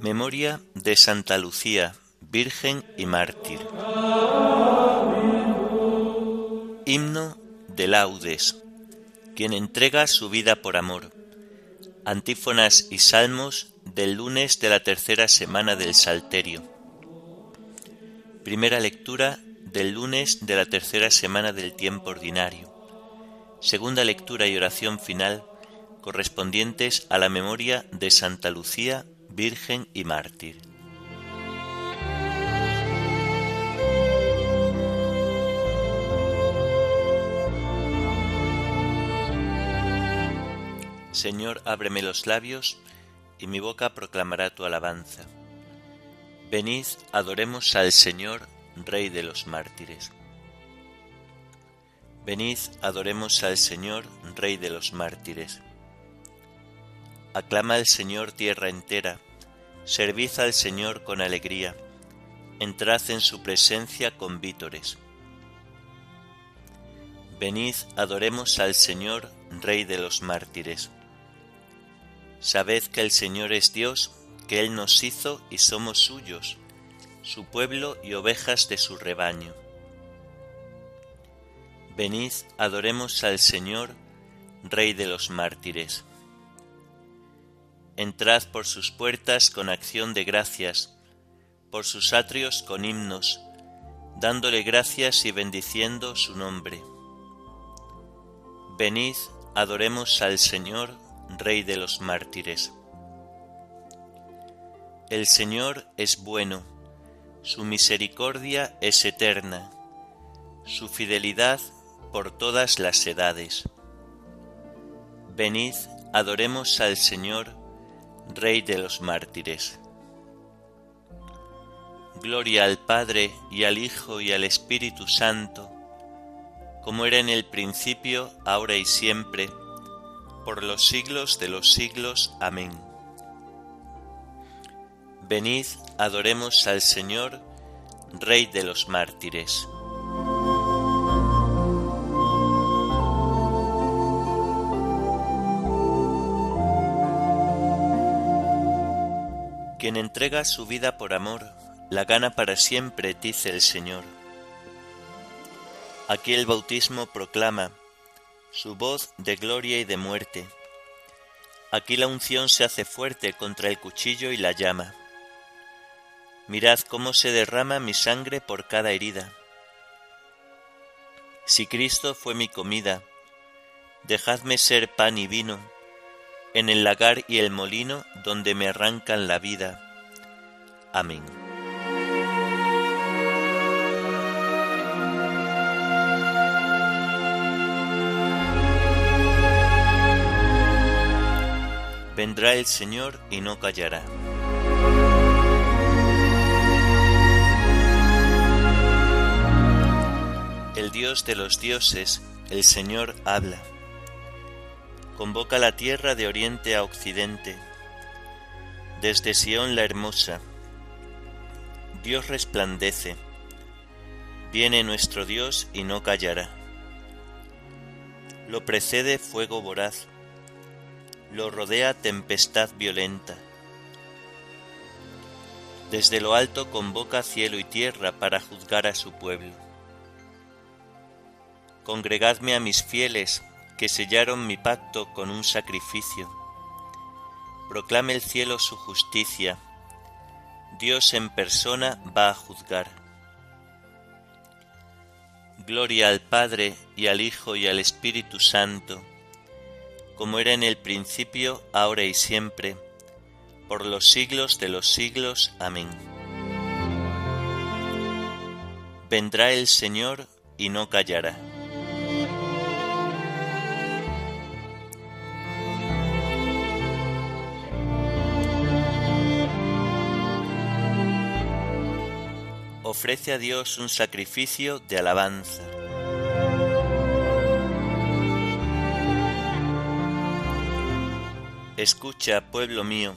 Memoria de Santa Lucía, Virgen y Mártir. Himno de laudes, quien entrega su vida por amor. Antífonas y salmos del lunes de la tercera semana del Salterio. Primera lectura del lunes de la tercera semana del tiempo ordinario. Segunda lectura y oración final correspondientes a la memoria de Santa Lucía, Virgen y Mártir. Señor, ábreme los labios, y mi boca proclamará tu alabanza. Venid, adoremos al Señor, Rey de los mártires. Venid, adoremos al Señor, Rey de los mártires. Aclama al Señor tierra entera, servid al Señor con alegría, entrad en su presencia con vítores. Venid, adoremos al Señor, Rey de los mártires. Sabed que el Señor es Dios, que Él nos hizo y somos suyos, su pueblo y ovejas de su rebaño. Venid, adoremos al Señor, Rey de los mártires. Entrad por sus puertas con acción de gracias, por sus atrios con himnos, dándole gracias y bendiciendo su nombre. Venid, adoremos al Señor, Rey de los mártires. El Señor es bueno, su misericordia es eterna, su fidelidad por todas las edades. Venid, adoremos al Señor, Rey de los mártires. Gloria al Padre y al Hijo y al Espíritu Santo, como era en el principio, ahora y siempre, por los siglos de los siglos. Amén. Venid, adoremos al Señor, Rey de los mártires. Quien entrega su vida por amor, la gana para siempre, dice el Señor. Aquí el bautismo proclama, su voz de gloria y de muerte. Aquí la unción se hace fuerte contra el cuchillo y la llama. Mirad cómo se derrama mi sangre por cada herida. Si Cristo fue mi comida, dejadme ser pan y vino, en el lagar y el molino donde me arrancan la vida. Amén. vendrá el Señor y no callará. Dios de los dioses, el Señor habla. Convoca la tierra de oriente a occidente, desde Sión la hermosa. Dios resplandece. Viene nuestro Dios y no callará. Lo precede fuego voraz lo rodea tempestad violenta. Desde lo alto convoca cielo y tierra para juzgar a su pueblo. Congregadme a mis fieles que sellaron mi pacto con un sacrificio. Proclame el cielo su justicia. Dios en persona va a juzgar. Gloria al Padre y al Hijo y al Espíritu Santo como era en el principio, ahora y siempre, por los siglos de los siglos. Amén. Vendrá el Señor y no callará. Ofrece a Dios un sacrificio de alabanza. Escucha, pueblo mío,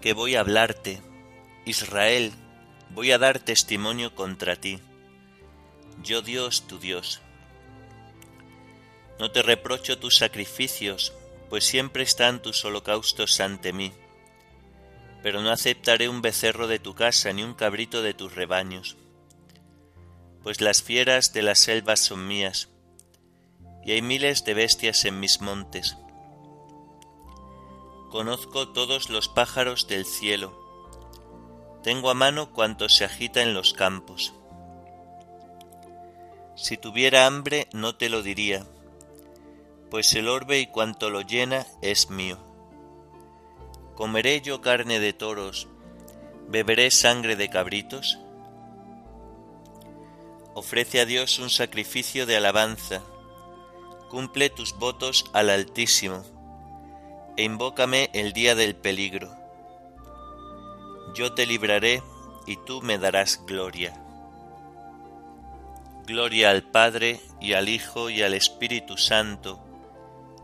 que voy a hablarte, Israel, voy a dar testimonio contra ti, yo Dios tu Dios. No te reprocho tus sacrificios, pues siempre están tus holocaustos ante mí, pero no aceptaré un becerro de tu casa ni un cabrito de tus rebaños, pues las fieras de las selvas son mías, y hay miles de bestias en mis montes. Conozco todos los pájaros del cielo, tengo a mano cuanto se agita en los campos. Si tuviera hambre no te lo diría, pues el orbe y cuanto lo llena es mío. ¿Comeré yo carne de toros? ¿Beberé sangre de cabritos? Ofrece a Dios un sacrificio de alabanza, cumple tus votos al Altísimo, e invócame el día del peligro. Yo te libraré y tú me darás gloria. Gloria al Padre y al Hijo y al Espíritu Santo,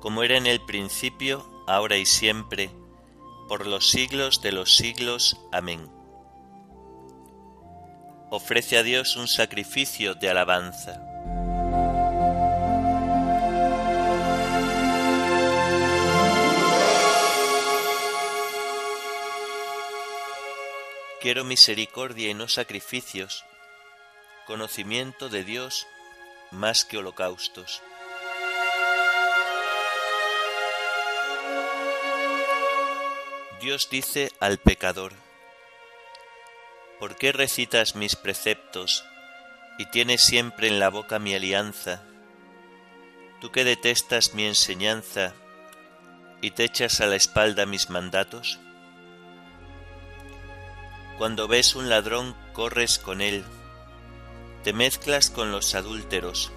como era en el principio, ahora y siempre, por los siglos de los siglos. Amén. Ofrece a Dios un sacrificio de alabanza. Quiero misericordia y no sacrificios, conocimiento de Dios más que holocaustos. Dios dice al pecador, ¿por qué recitas mis preceptos y tienes siempre en la boca mi alianza? Tú que detestas mi enseñanza y te echas a la espalda mis mandatos. Cuando ves un ladrón corres con él, te mezclas con los adúlteros,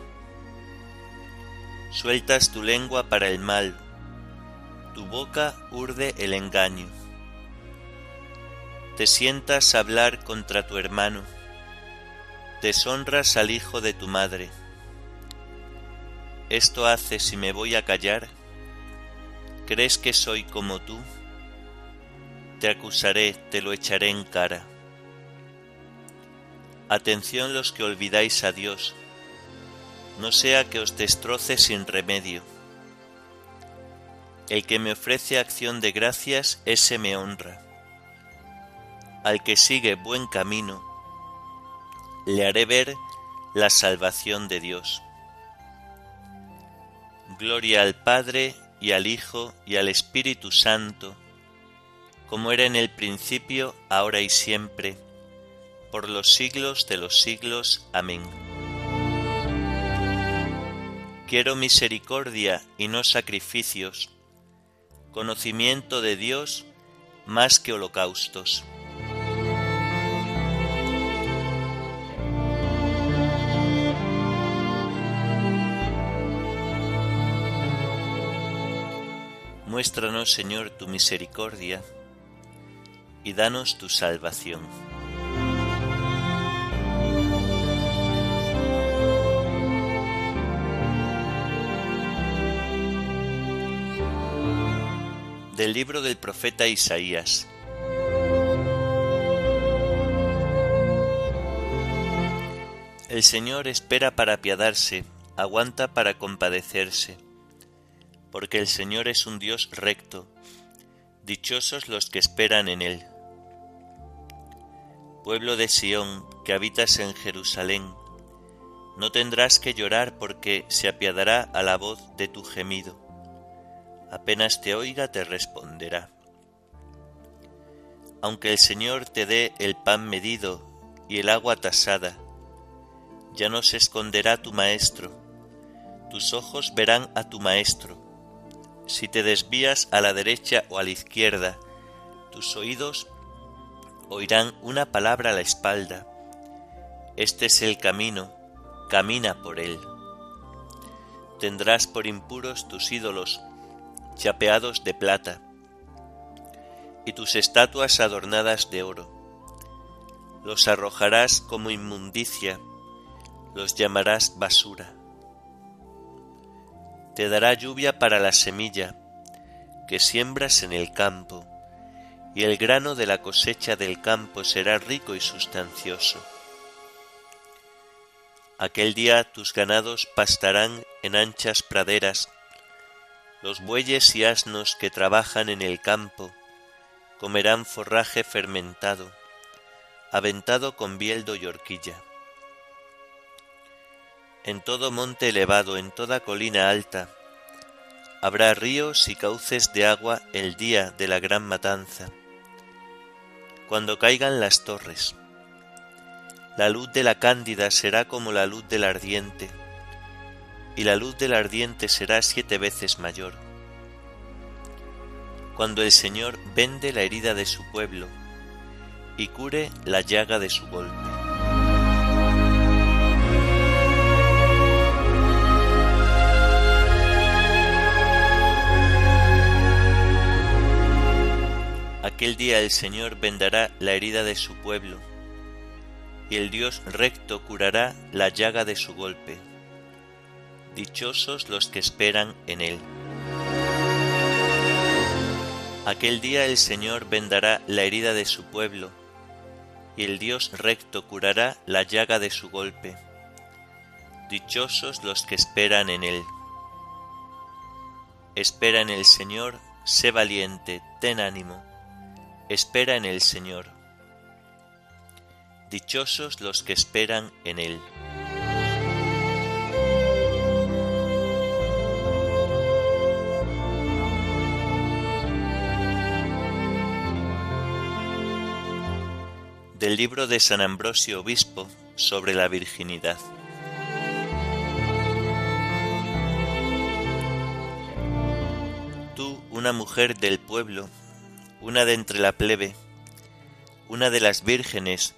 sueltas tu lengua para el mal, tu boca urde el engaño. Te sientas a hablar contra tu hermano, deshonras al hijo de tu madre. ¿Esto hace si me voy a callar? ¿Crees que soy como tú? te acusaré, te lo echaré en cara. Atención los que olvidáis a Dios, no sea que os destroce sin remedio. El que me ofrece acción de gracias, ese me honra. Al que sigue buen camino, le haré ver la salvación de Dios. Gloria al Padre y al Hijo y al Espíritu Santo, como era en el principio, ahora y siempre, por los siglos de los siglos. Amén. Quiero misericordia y no sacrificios, conocimiento de Dios más que holocaustos. Muéstranos, Señor, tu misericordia y danos tu salvación. Del libro del profeta Isaías. El Señor espera para apiadarse, aguanta para compadecerse, porque el Señor es un Dios recto, dichosos los que esperan en Él. Pueblo de Sión, que habitas en Jerusalén, no tendrás que llorar porque se apiadará a la voz de tu gemido. Apenas te oiga te responderá. Aunque el Señor te dé el pan medido y el agua tasada, ya no se esconderá tu maestro, tus ojos verán a tu maestro. Si te desvías a la derecha o a la izquierda, tus oídos oirán una palabra a la espalda. Este es el camino, camina por él. Tendrás por impuros tus ídolos, chapeados de plata, y tus estatuas adornadas de oro. Los arrojarás como inmundicia, los llamarás basura. Te dará lluvia para la semilla que siembras en el campo y el grano de la cosecha del campo será rico y sustancioso. Aquel día tus ganados pastarán en anchas praderas, los bueyes y asnos que trabajan en el campo comerán forraje fermentado, aventado con bieldo y horquilla. En todo monte elevado, en toda colina alta, habrá ríos y cauces de agua el día de la gran matanza cuando caigan las torres. La luz de la cándida será como la luz del ardiente, y la luz del ardiente será siete veces mayor. Cuando el Señor vende la herida de su pueblo y cure la llaga de su golpe. Aquel día el Señor vendará la herida de su pueblo, y el Dios recto curará la llaga de su golpe. Dichosos los que esperan en él. Aquel día el Señor vendará la herida de su pueblo, y el Dios recto curará la llaga de su golpe. Dichosos los que esperan en él. Espera en el Señor, sé valiente, ten ánimo espera en el Señor. Dichosos los que esperan en Él. Del libro de San Ambrosio Obispo sobre la virginidad. Tú, una mujer del pueblo, una de entre la plebe, una de las vírgenes,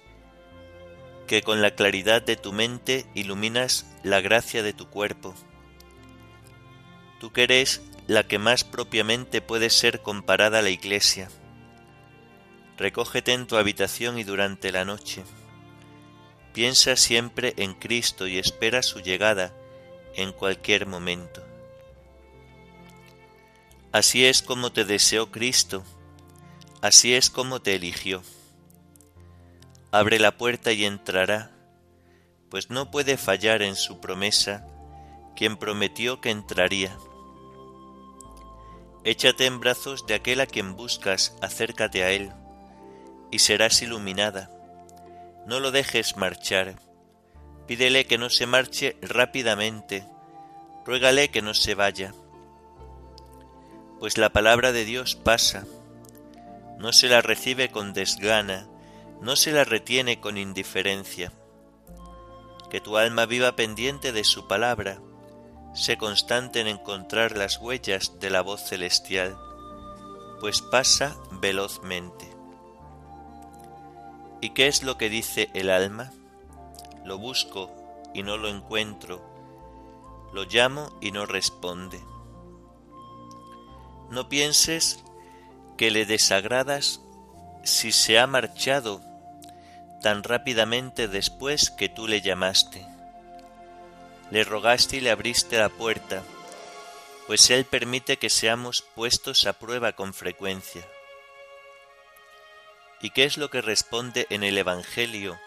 que con la claridad de tu mente iluminas la gracia de tu cuerpo. Tú que eres la que más propiamente puede ser comparada a la iglesia. Recógete en tu habitación y durante la noche. Piensa siempre en Cristo y espera su llegada en cualquier momento. Así es como te deseó Cristo, Así es como te eligió. Abre la puerta y entrará, pues no puede fallar en su promesa quien prometió que entraría. Échate en brazos de aquel a quien buscas, acércate a él, y serás iluminada. No lo dejes marchar, pídele que no se marche rápidamente, ruégale que no se vaya, pues la palabra de Dios pasa no se la recibe con desgana, no se la retiene con indiferencia. Que tu alma viva pendiente de su palabra, sé constante en encontrar las huellas de la voz celestial, pues pasa velozmente. ¿Y qué es lo que dice el alma? Lo busco y no lo encuentro, lo llamo y no responde. No pienses que le desagradas si se ha marchado tan rápidamente después que tú le llamaste. Le rogaste y le abriste la puerta, pues Él permite que seamos puestos a prueba con frecuencia. ¿Y qué es lo que responde en el Evangelio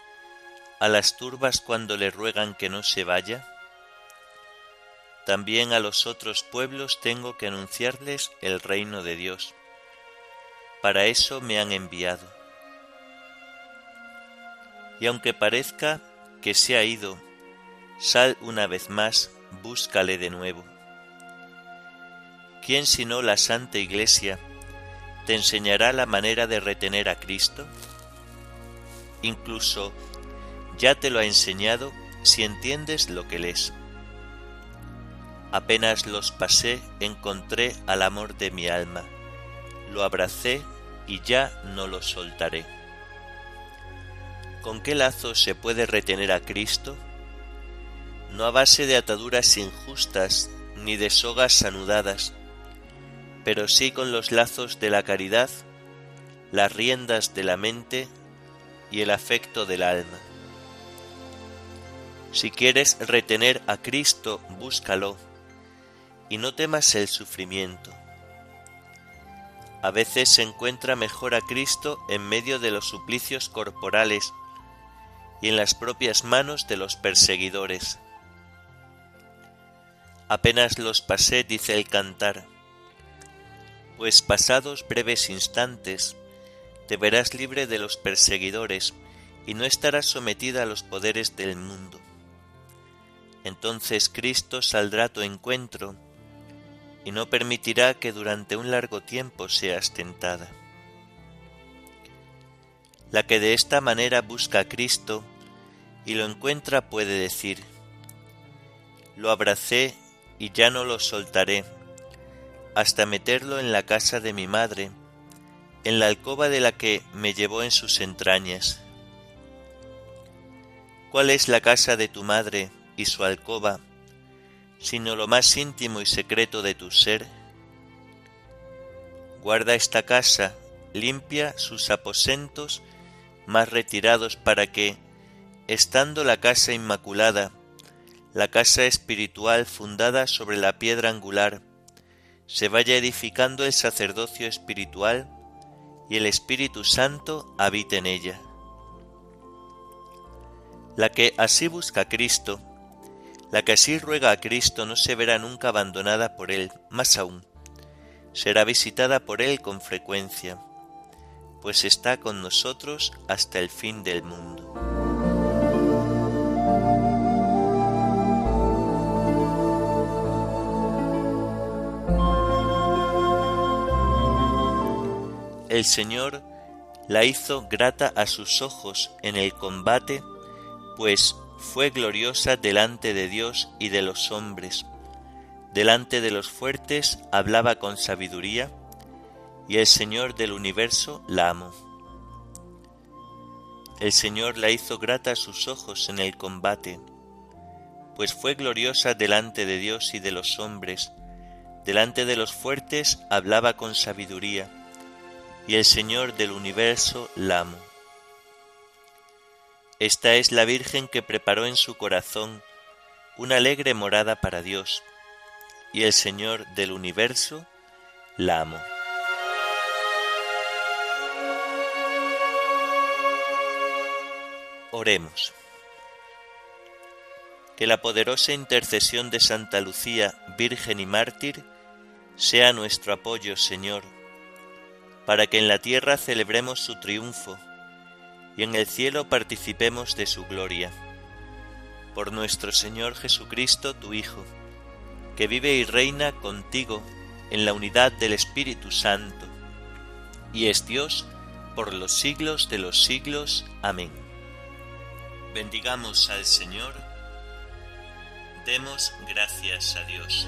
a las turbas cuando le ruegan que no se vaya? También a los otros pueblos tengo que anunciarles el reino de Dios para eso me han enviado. Y aunque parezca que se ha ido, sal una vez más, búscale de nuevo. ¿Quién sino la Santa Iglesia te enseñará la manera de retener a Cristo? Incluso ya te lo ha enseñado si entiendes lo que lees. Apenas los pasé, encontré al amor de mi alma, lo abracé y ya no lo soltaré. ¿Con qué lazo se puede retener a Cristo? No a base de ataduras injustas ni de sogas anudadas, pero sí con los lazos de la caridad, las riendas de la mente y el afecto del alma. Si quieres retener a Cristo, búscalo y no temas el sufrimiento A veces se encuentra mejor a Cristo en medio de los suplicios corporales y en las propias manos de los perseguidores. Apenas los pasé, dice el cantar, pues pasados breves instantes, te verás libre de los perseguidores y no estarás sometida a los poderes del mundo. Entonces Cristo saldrá a tu encuentro y no permitirá que durante un largo tiempo seas tentada. La que de esta manera busca a Cristo y lo encuentra puede decir, lo abracé y ya no lo soltaré, hasta meterlo en la casa de mi madre, en la alcoba de la que me llevó en sus entrañas. ¿Cuál es la casa de tu madre y su alcoba, sino lo más íntimo y secreto de tu ser? Guarda esta casa, limpia sus aposentos más retirados para que, estando la casa inmaculada, la casa espiritual fundada sobre la piedra angular, se vaya edificando el sacerdocio espiritual y el Espíritu Santo habite en ella. La que así busca Cristo, la que así ruega a Cristo no se verá nunca abandonada por Él, más aún, será visitada por Él con frecuencia, pues está con nosotros hasta el fin del mundo. El Señor la hizo grata a sus ojos en el combate, pues fue gloriosa delante de Dios y de los hombres. Delante de los fuertes hablaba con sabiduría, y el Señor del universo la amó. El Señor la hizo grata a sus ojos en el combate, pues fue gloriosa delante de Dios y de los hombres. Delante de los fuertes hablaba con sabiduría, y el Señor del universo la amó. Esta es la Virgen que preparó en su corazón una alegre morada para Dios, y el Señor del universo la amó. Oremos. Que la poderosa intercesión de Santa Lucía, Virgen y Mártir, sea nuestro apoyo, Señor, para que en la tierra celebremos su triunfo y en el cielo participemos de su gloria. Por nuestro Señor Jesucristo, tu Hijo, que vive y reina contigo en la unidad del Espíritu Santo, y es Dios por los siglos de los siglos. Amén. Bendigamos al Señor, demos gracias a Dios.